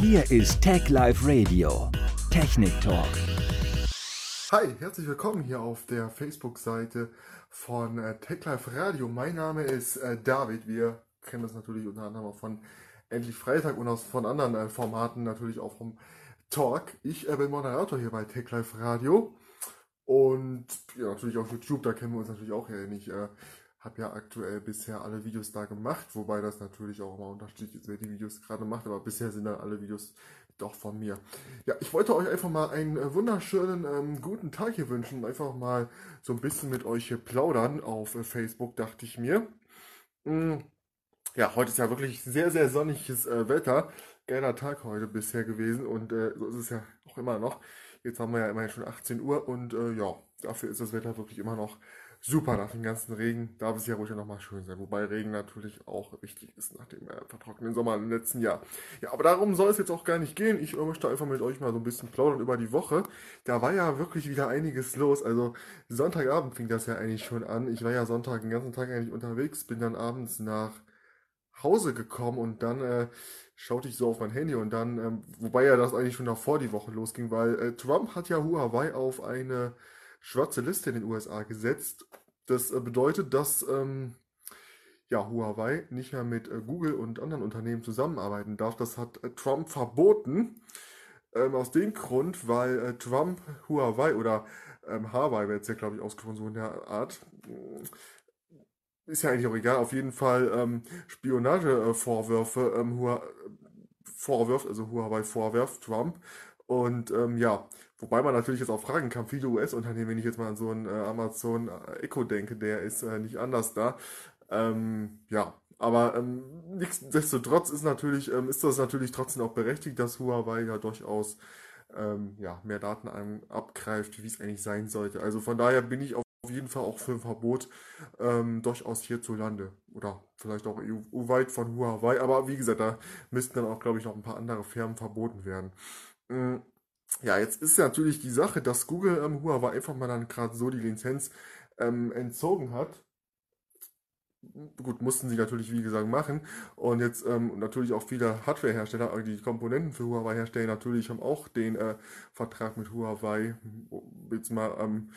Hier ist Tech Live Radio. Technik Talk. Hi, herzlich willkommen hier auf der Facebook-Seite von äh, Tech Live Radio. Mein Name ist äh, David. Wir kennen das natürlich unter anderem auch von Endlich Freitag und aus, von anderen äh, Formaten natürlich auch vom Talk. Ich äh, bin Moderator hier bei Tech Live Radio. Und ja, natürlich auf YouTube, da kennen wir uns natürlich auch ähnlich. Äh, habe ja aktuell bisher alle Videos da gemacht, wobei das natürlich auch immer unterschiedlich ist, wer die Videos gerade macht, aber bisher sind dann alle Videos doch von mir. Ja, ich wollte euch einfach mal einen äh, wunderschönen ähm, guten Tag hier wünschen, einfach mal so ein bisschen mit euch hier plaudern auf äh, Facebook, dachte ich mir. Mm, ja, heute ist ja wirklich sehr, sehr sonniges äh, Wetter. Geiler Tag heute bisher gewesen und äh, so ist es ja auch immer noch. Jetzt haben wir ja immerhin schon 18 Uhr und äh, ja, dafür ist das Wetter wirklich immer noch super nach dem ganzen Regen. Darf es ja ruhig noch mal schön sein. Wobei Regen natürlich auch wichtig ist nach dem äh, vertrockneten Sommer im letzten Jahr. Ja, aber darum soll es jetzt auch gar nicht gehen. Ich möchte einfach mit euch mal so ein bisschen plaudern über die Woche. Da war ja wirklich wieder einiges los. Also Sonntagabend fing das ja eigentlich schon an. Ich war ja Sonntag den ganzen Tag eigentlich unterwegs, bin dann abends nach Hause gekommen und dann äh, schaute ich so auf mein Handy und dann, ähm, wobei ja das eigentlich schon davor die Woche losging, weil äh, Trump hat ja Huawei auf eine schwarze Liste in den USA gesetzt. Das äh, bedeutet, dass ähm, ja, Huawei nicht mehr mit äh, Google und anderen Unternehmen zusammenarbeiten darf. Das hat äh, Trump verboten. Ähm, aus dem Grund, weil äh, Trump Huawei oder ähm, Hawaii wird es ja, glaube ich, ausgesprochen, so in der Art. Ist ja eigentlich auch egal. Auf jeden Fall ähm, Spionagevorwürfe ähm, vorwirft, also Huawei vorwirft Trump. Und ähm, ja, Wobei man natürlich jetzt auch fragen kann, viele US-Unternehmen, wenn ich jetzt mal an so einen äh, Amazon äh, Echo denke, der ist äh, nicht anders da. Ähm, ja, aber ähm, nichtsdestotrotz ist natürlich, ähm, ist das natürlich trotzdem auch berechtigt, dass Huawei ja durchaus ähm, ja, mehr Daten abgreift, wie es eigentlich sein sollte. Also von daher bin ich auf jeden Fall auch für ein Verbot ähm, durchaus hierzulande oder vielleicht auch EU-weit von Huawei. Aber wie gesagt, da müssten dann auch, glaube ich, noch ein paar andere Firmen verboten werden. Mhm ja, jetzt ist natürlich die Sache, dass Google ähm, Huawei einfach mal dann gerade so die Lizenz ähm, entzogen hat. Gut, mussten sie natürlich, wie gesagt, machen. Und jetzt ähm, natürlich auch viele Hardware-Hersteller, die Komponenten für Huawei herstellen, natürlich haben auch den äh, Vertrag mit Huawei jetzt mal ähm,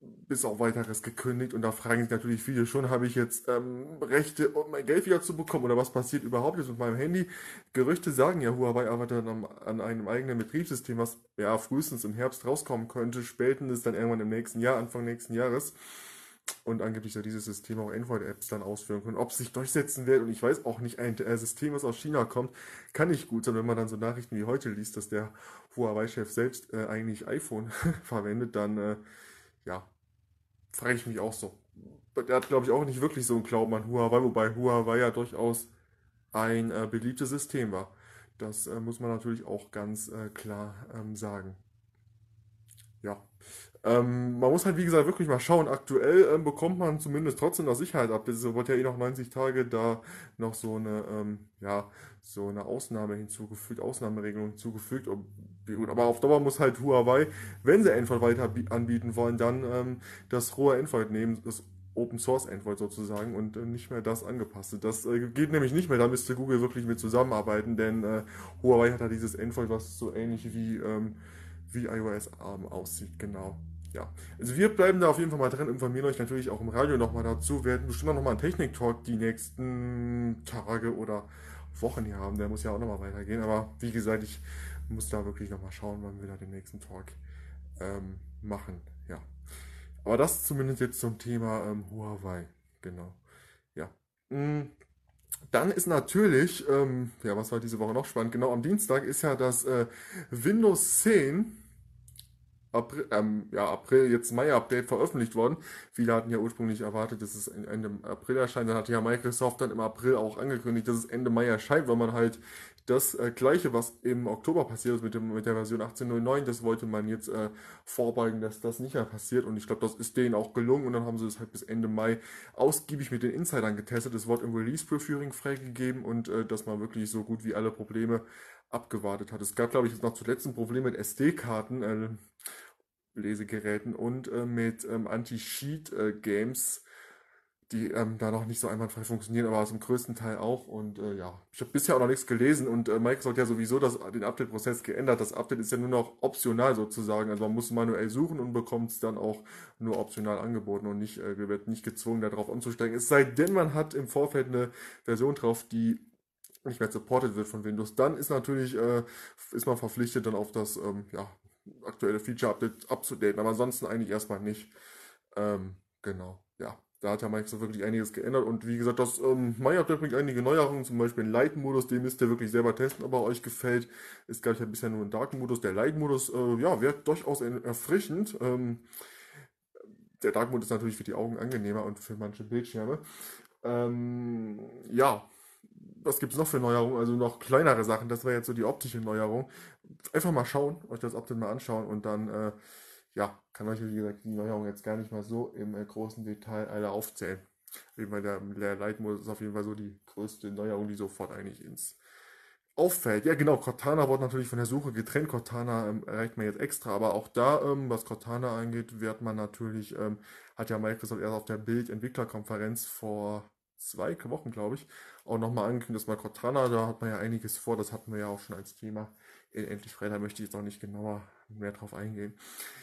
bis auf weiteres gekündigt und da fragen sich natürlich viele schon, habe ich jetzt ähm, Rechte, um mein Geld wieder zu bekommen oder was passiert überhaupt jetzt mit meinem Handy? Gerüchte sagen ja, Huawei arbeitet an, an einem eigenen Betriebssystem, was ja frühestens im Herbst rauskommen könnte, spätestens dann irgendwann im nächsten Jahr, Anfang nächsten Jahres. Und angeblich soll dieses System auch Android-Apps dann ausführen können. Ob es sich durchsetzen wird, und ich weiß auch nicht, ein System, was aus China kommt, kann nicht gut sein, wenn man dann so Nachrichten wie heute liest, dass der Huawei-Chef selbst äh, eigentlich iPhone verwendet, dann äh, ja, frage ich mich auch so. Der hat, glaube ich, auch nicht wirklich so einen Glauben an Huawei, wobei Huawei ja durchaus ein äh, beliebtes System war. Das äh, muss man natürlich auch ganz äh, klar ähm, sagen. Ja. Ähm, man muss halt, wie gesagt, wirklich mal schauen. Aktuell ähm, bekommt man zumindest trotzdem noch Sicherheit ab. Das wird ja eh noch 90 Tage da noch so eine, ähm, ja, so eine Ausnahme hinzugefügt, Ausnahmeregelung hinzugefügt. Aber auf Dauer muss halt Huawei, wenn sie Android weiter anbieten wollen, dann ähm, das rohe Android nehmen, das Open Source Android sozusagen und äh, nicht mehr das angepasste. Das äh, geht nämlich nicht mehr, da müsste Google wirklich mit zusammenarbeiten, denn äh, Huawei hat da dieses Android, was so ähnlich wie, ähm, wie iOS ARM aussieht, genau. Ja, also wir bleiben da auf jeden Fall mal dran, informieren euch natürlich auch im Radio nochmal dazu, wir werden bestimmt auch nochmal einen Technik-Talk die nächsten Tage oder Wochen hier haben, der muss ja auch nochmal weitergehen, aber wie gesagt, ich muss da wirklich nochmal schauen, wann wir da den nächsten Talk ähm, machen. Ja. Aber das zumindest jetzt zum Thema ähm, Huawei. Genau. Ja. Mm. Dann ist natürlich, ähm, ja, was war diese Woche noch spannend? Genau, am Dienstag ist ja das äh, Windows 10 April, ähm, ja, April, jetzt Mai-Update veröffentlicht worden. Viele hatten ja ursprünglich erwartet, dass es Ende April erscheint. Dann hat ja Microsoft dann im April auch angekündigt, dass es Ende Mai erscheint, weil man halt das äh, gleiche, was im Oktober passiert ist mit, dem, mit der Version 18.09, das wollte man jetzt äh, vorbeugen, dass das nicht mehr passiert. Und ich glaube, das ist denen auch gelungen. Und dann haben sie es halt bis Ende Mai ausgiebig mit den Insidern getestet. Es wurde im Release-Preferring freigegeben und äh, dass man wirklich so gut wie alle Probleme abgewartet hat. Es gab, glaube ich, jetzt noch zuletzt ein Problem mit SD-Karten, äh, Lesegeräten und äh, mit ähm, Anti-Cheat-Games. die ähm, da noch nicht so einwandfrei funktionieren, aber zum größten Teil auch. Und äh, ja, ich habe bisher auch noch nichts gelesen und äh, Microsoft hat ja sowieso das, den Update-Prozess geändert. Das Update ist ja nur noch optional sozusagen. Also man muss manuell suchen und bekommt es dann auch nur optional angeboten und nicht, äh, wird nicht gezwungen, darauf umzusteigen. Es sei denn, man hat im Vorfeld eine Version drauf, die nicht mehr supported wird von Windows. Dann ist natürlich, äh, ist man verpflichtet, dann auf das ähm, ja, aktuelle Feature-Update abzudaten. Aber ansonsten eigentlich erstmal nicht. Ähm, genau, ja da hat ja Microsoft wirklich einiges geändert. Und wie gesagt, das ähm, MyUpdate bringt einige Neuerungen, zum Beispiel einen Light-Modus, den müsst ihr wirklich selber testen, ob er euch gefällt. Ist, glaube ich, ja bisher nur ein Dark-Modus. Der Light-Modus, äh, ja, wird durchaus erfrischend. Ähm, der Dark-Modus ist natürlich für die Augen angenehmer und für manche Bildschirme. Ähm, ja, was gibt es noch für Neuerungen? Also noch kleinere Sachen. Das war jetzt so die optische Neuerung. Einfach mal schauen, euch das Update mal anschauen und dann äh, ja, kann euch, wie gesagt, die Neuerung jetzt gar nicht mal so im äh, großen Detail alle aufzählen. Weil der, der Light-Modus ist auf jeden Fall so die größte Neuerung, die sofort eigentlich ins auffällt. Ja, genau, Cortana wurde natürlich von der Suche getrennt. Cortana ähm, erreicht man jetzt extra, aber auch da, ähm, was Cortana angeht, wird man natürlich, ähm, hat ja Microsoft erst auf der Bild-Entwicklerkonferenz vor zwei Wochen, glaube ich, auch nochmal angekündigt, dass mal Cortana, da hat man ja einiges vor, das hatten wir ja auch schon als Thema endlich frei, da möchte ich jetzt auch nicht genauer mehr drauf eingehen.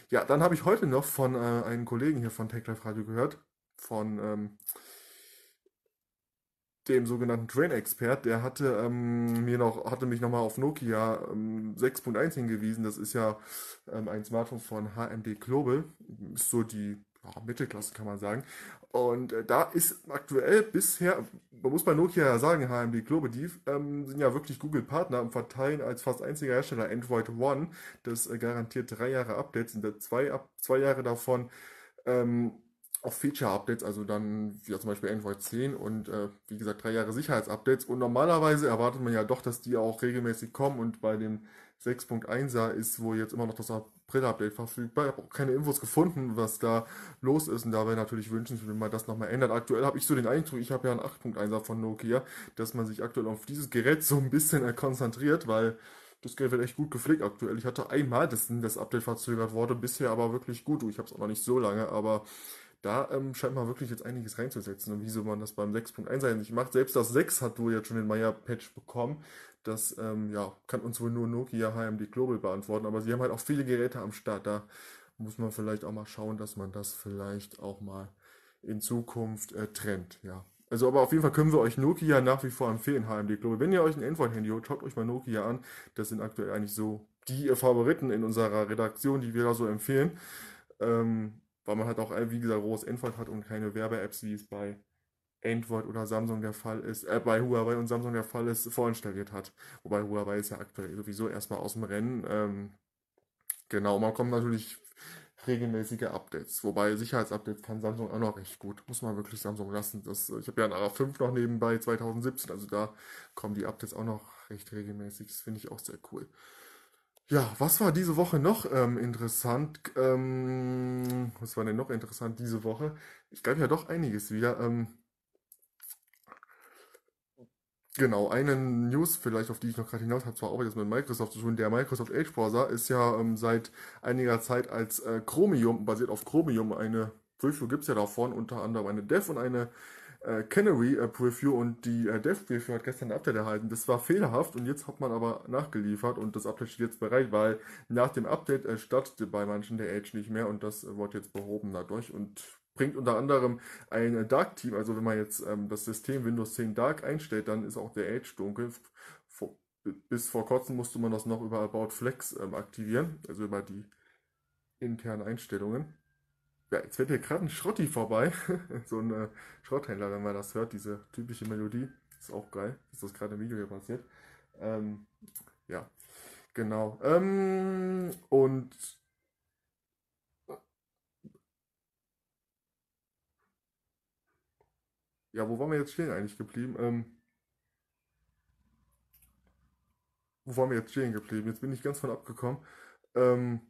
Ja, dann habe ich heute noch von äh, einem Kollegen hier von TechLife Radio gehört, von ähm, dem sogenannten Train Expert, der hatte ähm, mir noch, hatte mich nochmal auf Nokia ähm, 6.1 hingewiesen. Das ist ja ähm, ein Smartphone von HMD Global. Ist so die ja, Mittelklasse, kann man sagen. Und äh, da ist aktuell bisher, man muss bei Nokia ja sagen, HMD Global, die ähm, sind ja wirklich Google-Partner und verteilen als fast einziger Hersteller Android One. Das äh, garantiert drei Jahre Updates, sind zwei, ab, zwei Jahre davon ähm, auch Feature-Updates, also dann wie zum Beispiel Android 10 und äh, wie gesagt drei Jahre Sicherheitsupdates. Und normalerweise erwartet man ja doch, dass die auch regelmäßig kommen und bei dem 6.1er ist wohl jetzt immer noch das April-Update verfügbar. Ich habe auch keine Infos gefunden, was da los ist. Und da wäre natürlich wünschenswert, wenn man das nochmal ändert. Aktuell habe ich so den Eindruck, ich habe ja einen 8.1er von Nokia, dass man sich aktuell auf dieses Gerät so ein bisschen konzentriert, weil das Gerät wird echt gut gepflegt aktuell. Ich hatte einmal, dass das Update verzögert wurde, bisher aber wirklich gut. Ich habe es auch noch nicht so lange, aber da ähm, scheint man wirklich jetzt einiges reinzusetzen und wieso man das beim 6.1 nicht macht. Selbst das 6 hat wohl jetzt schon den Maya-Patch bekommen. Das ähm, ja, kann uns wohl nur Nokia HMD Global beantworten, aber sie haben halt auch viele Geräte am Start. Da muss man vielleicht auch mal schauen, dass man das vielleicht auch mal in Zukunft äh, trennt. Ja. Also aber auf jeden Fall können wir euch Nokia nach wie vor empfehlen, HMD Global. Wenn ihr euch ein Android-Handy holt, schaut euch mal Nokia an. Das sind aktuell eigentlich so die Favoriten in unserer Redaktion, die wir da so empfehlen. Ähm, weil man halt auch, wie gesagt, rohes Android hat und keine Werbe-Apps, wie es bei Android oder Samsung der Fall ist, äh, bei Huawei und Samsung der Fall ist, vorinstalliert hat. Wobei Huawei ist ja aktuell sowieso erstmal aus dem Rennen. Ähm, genau, man kommt natürlich regelmäßige Updates. Wobei Sicherheitsupdates kann Samsung auch noch recht gut. Muss man wirklich Samsung lassen. Das, ich habe ja ein A5 noch nebenbei 2017, also da kommen die Updates auch noch recht regelmäßig. Das finde ich auch sehr cool. Ja, was war diese Woche noch ähm, interessant? Ähm, was war denn noch interessant diese Woche? Ich gab ja doch einiges wieder. Ähm, genau, eine News vielleicht, auf die ich noch gerade hinaus habe, zwar auch jetzt mit Microsoft zu tun. Der Microsoft Edge Browser ist ja ähm, seit einiger Zeit als äh, Chromium, basiert auf Chromium, eine Preview gibt es ja davon, unter anderem eine Dev und eine äh, Canary äh, Preview und die äh, Dev Preview hat gestern ein Update erhalten. Das war fehlerhaft und jetzt hat man aber nachgeliefert und das Update steht jetzt bereit, weil nach dem Update äh, startete bei manchen der Edge nicht mehr und das äh, wurde jetzt behoben dadurch und bringt unter anderem ein äh, Dark Team. Also wenn man jetzt ähm, das System Windows 10 Dark einstellt, dann ist auch der Edge dunkel. Vor, bis vor kurzem musste man das noch über About Flex ähm, aktivieren, also über die internen Einstellungen. Ja, jetzt wird hier gerade ein Schrotti vorbei. so ein äh, Schrotthändler, wenn man das hört, diese typische Melodie. Ist auch geil, dass das gerade im Video hier passiert. Ähm, ja, genau. Ähm, und ja, wo waren wir jetzt stehen eigentlich geblieben? Ähm, wo waren wir jetzt stehen geblieben? Jetzt bin ich ganz von abgekommen. Ähm,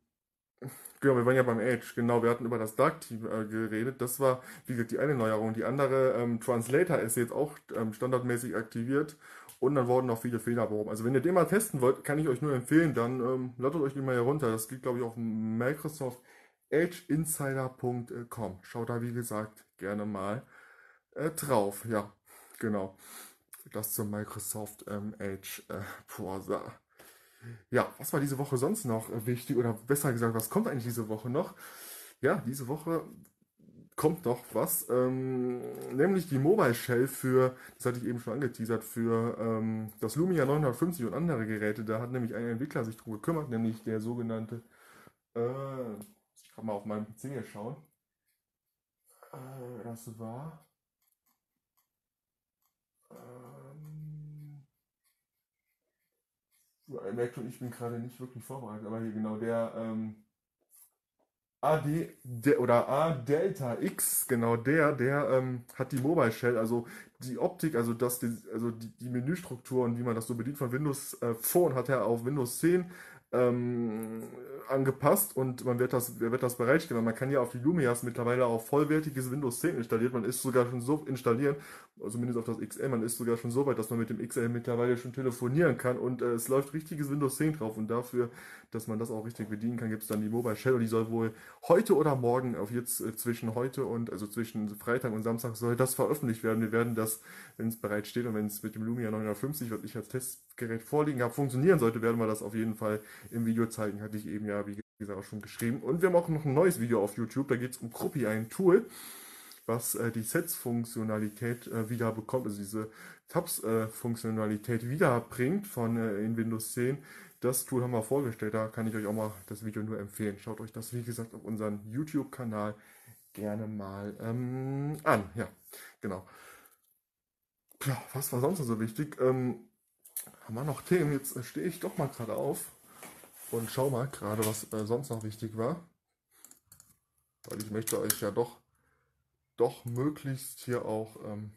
Genau, wir waren ja beim Edge. Genau, wir hatten über das Dark Team äh, geredet. Das war, wie gesagt, die eine Neuerung. Die andere, ähm, Translator ist jetzt auch ähm, standardmäßig aktiviert und dann wurden noch viele Fehler behoben. Also wenn ihr den mal testen wollt, kann ich euch nur empfehlen, dann ähm, ladet euch den mal herunter. Das geht, glaube ich, auf Microsoft edgeinsider.com. Schaut da, wie gesagt, gerne mal äh, drauf. Ja, genau. Das zur Microsoft ähm, Edge äh, Browser. Ja, was war diese Woche sonst noch wichtig? Oder besser gesagt, was kommt eigentlich diese Woche noch? Ja, diese Woche kommt noch was, ähm, nämlich die Mobile Shell für, das hatte ich eben schon angeteasert, für ähm, das Lumia 950 und andere Geräte. Da hat nämlich ein Entwickler sich drum gekümmert, nämlich der sogenannte, äh, ich kann mal auf meinem PC hier schauen. Äh, das war, ähm, merkt schon, ich bin gerade nicht wirklich vorbereitet, aber hier genau der, ähm, AD der, oder A Delta X, genau der, der ähm, hat die Mobile Shell, also die Optik, also das, die, also die, die Menüstruktur und wie man das so bedient von Windows äh, Phone hat er auf Windows 10 ähm, angepasst und man wird das, wird das bereitstellen. Man kann ja auf die Lumias mittlerweile auch vollwertiges Windows 10 installiert. Man ist sogar schon so installieren, also zumindest auf das XL, man ist sogar schon so weit, dass man mit dem XL mittlerweile schon telefonieren kann und äh, es läuft richtiges Windows 10 drauf und dafür, dass man das auch richtig bedienen kann, gibt es dann die Mobile Shell und die soll wohl heute oder morgen, auf jetzt äh, zwischen heute und, also zwischen Freitag und Samstag soll das veröffentlicht werden. Wir werden das, wenn es bereit steht und wenn es mit dem Lumia 950, was ich als Testgerät vorliegen habe, funktionieren sollte, werden wir das auf jeden Fall im Video zeigen. Hatte ich eben ja, wie gesagt, auch schon geschrieben. Und wir haben auch noch ein neues Video auf YouTube, da geht es um Kruppi, ein Tool, was äh, die Sets-Funktionalität äh, wieder bekommt, also diese Tabs-Funktionalität äh, wiederbringt von äh, in Windows 10. Das Tool haben wir vorgestellt, da kann ich euch auch mal das Video nur empfehlen. Schaut euch das, wie gesagt, auf unserem YouTube-Kanal gerne mal ähm, an. Ja, genau. Ja, was war sonst noch so wichtig? Ähm, haben wir noch Themen? Jetzt äh, stehe ich doch mal gerade auf und schau mal gerade, was äh, sonst noch wichtig war. Weil ich möchte euch ja doch, doch möglichst hier auch ähm,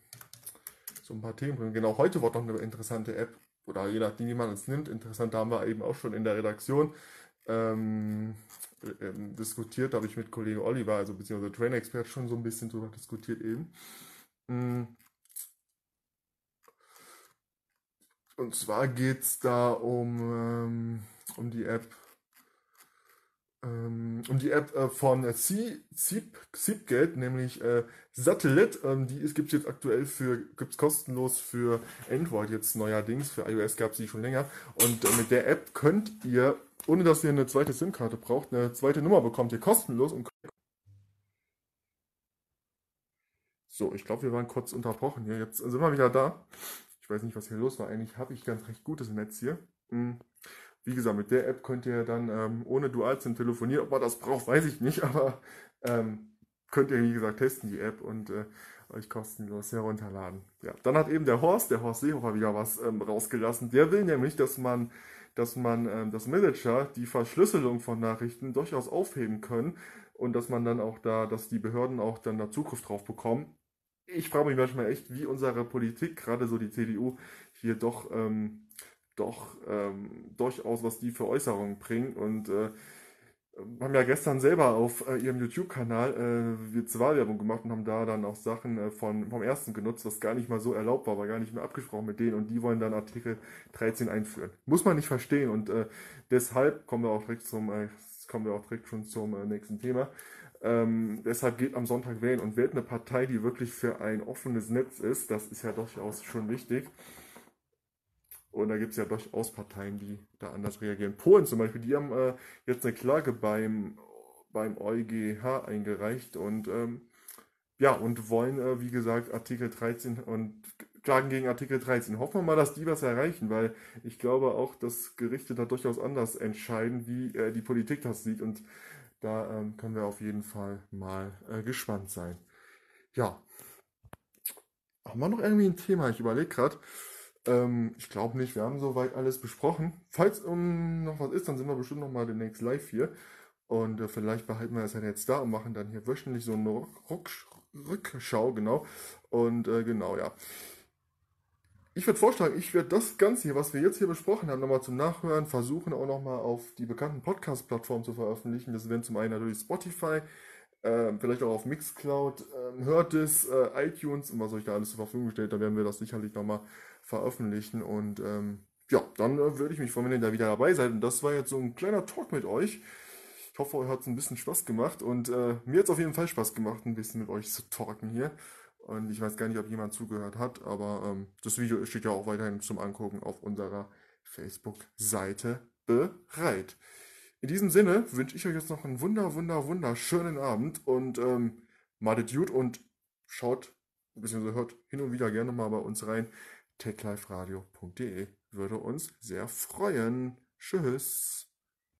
so ein paar Themen bringen. Genau, heute wird noch eine interessante App, oder je nachdem, wie man es nimmt, interessant, da haben wir eben auch schon in der Redaktion ähm, äh, diskutiert, da habe ich mit Kollege Oliver, also beziehungsweise Trainer-Expert, schon so ein bisschen drüber diskutiert eben. Mm. Und zwar geht es da um ähm, um die App ähm, um die App äh, von äh, Seedgate, nämlich äh, Satellite. Ähm, die gibt es jetzt aktuell für, gibt kostenlos für Android jetzt neuerdings. Für iOS gab es die schon länger. Und äh, mit der App könnt ihr, ohne dass ihr eine zweite SIM-Karte braucht, eine zweite Nummer bekommt ihr kostenlos und so, ich glaube, wir waren kurz unterbrochen hier. Jetzt sind wir wieder da. Ich weiß nicht, was hier los war. Eigentlich habe ich ganz recht gutes Netz hier. Hm. Wie gesagt, mit der App könnt ihr dann ähm, ohne Dual-SIM telefonieren. Ob man das braucht, weiß ich nicht, aber ähm, könnt ihr, wie gesagt, testen, die App und äh, euch kostenlos herunterladen. Ja, dann hat eben der Horst, der Horst Seehofer, wieder was ähm, rausgelassen. Der will nämlich, dass man, dass man ähm, das Manager die Verschlüsselung von Nachrichten durchaus aufheben können und dass man dann auch da, dass die Behörden auch dann da Zugriff drauf bekommen. Ich frage mich manchmal echt, wie unsere Politik, gerade so die CDU, hier doch ähm, doch ähm, durchaus, was die für Äußerungen bringen. Und äh, haben ja gestern selber auf äh, ihrem YouTube-Kanal äh, Virtualwerbung gemacht und haben da dann auch Sachen äh, von, vom ersten genutzt, was gar nicht mal so erlaubt war, war gar nicht mehr abgesprochen mit denen und die wollen dann Artikel 13 einführen. Muss man nicht verstehen und äh, deshalb kommen wir auch direkt zum, äh, kommen wir auch direkt schon zum äh, nächsten Thema. Ähm, deshalb geht am Sonntag wählen und wählt eine Partei, die wirklich für ein offenes Netz ist. Das ist ja durchaus schon wichtig. Und da gibt es ja durchaus Parteien, die da anders reagieren. Polen zum Beispiel, die haben äh, jetzt eine Klage beim, beim EuGH eingereicht und ähm, ja, und wollen, äh, wie gesagt, Artikel 13 und klagen gegen Artikel 13. Hoffen wir mal, dass die was erreichen, weil ich glaube auch, dass Gerichte da durchaus anders entscheiden, wie äh, die Politik das sieht. Und da ähm, können wir auf jeden Fall mal äh, gespannt sein. Ja. Haben wir noch irgendwie ein Thema? Ich überlege gerade. Ähm, ich glaube nicht, wir haben soweit alles besprochen. Falls um, noch was ist, dann sind wir bestimmt noch mal demnächst live hier. Und äh, vielleicht behalten wir es dann jetzt da und machen dann hier wöchentlich so eine Rückschau, genau. Und äh, genau, ja. Ich würde vorschlagen, ich werde das Ganze hier, was wir jetzt hier besprochen haben, nochmal zum Nachhören versuchen, auch nochmal auf die bekannten Podcast-Plattformen zu veröffentlichen. Das wären zum einen natürlich Spotify, äh, vielleicht auch auf Mixcloud, äh, hört äh, iTunes und was euch da alles zur Verfügung stellt. Da werden wir das sicherlich nochmal veröffentlichen. Und ähm, ja, dann äh, würde ich mich freuen, wenn ihr da wieder dabei seid. Und das war jetzt so ein kleiner Talk mit euch. Ich hoffe, euch hat es ein bisschen Spaß gemacht. Und äh, mir hat es auf jeden Fall Spaß gemacht, ein bisschen mit euch zu talken hier. Und ich weiß gar nicht, ob jemand zugehört hat, aber ähm, das Video steht ja auch weiterhin zum Angucken auf unserer Facebook-Seite bereit. In diesem Sinne wünsche ich euch jetzt noch einen wunder, wunder, wunderschönen Abend und ähm, madet gut und schaut, beziehungsweise hört hin und wieder gerne mal bei uns rein. techliferadio.de würde uns sehr freuen. Tschüss.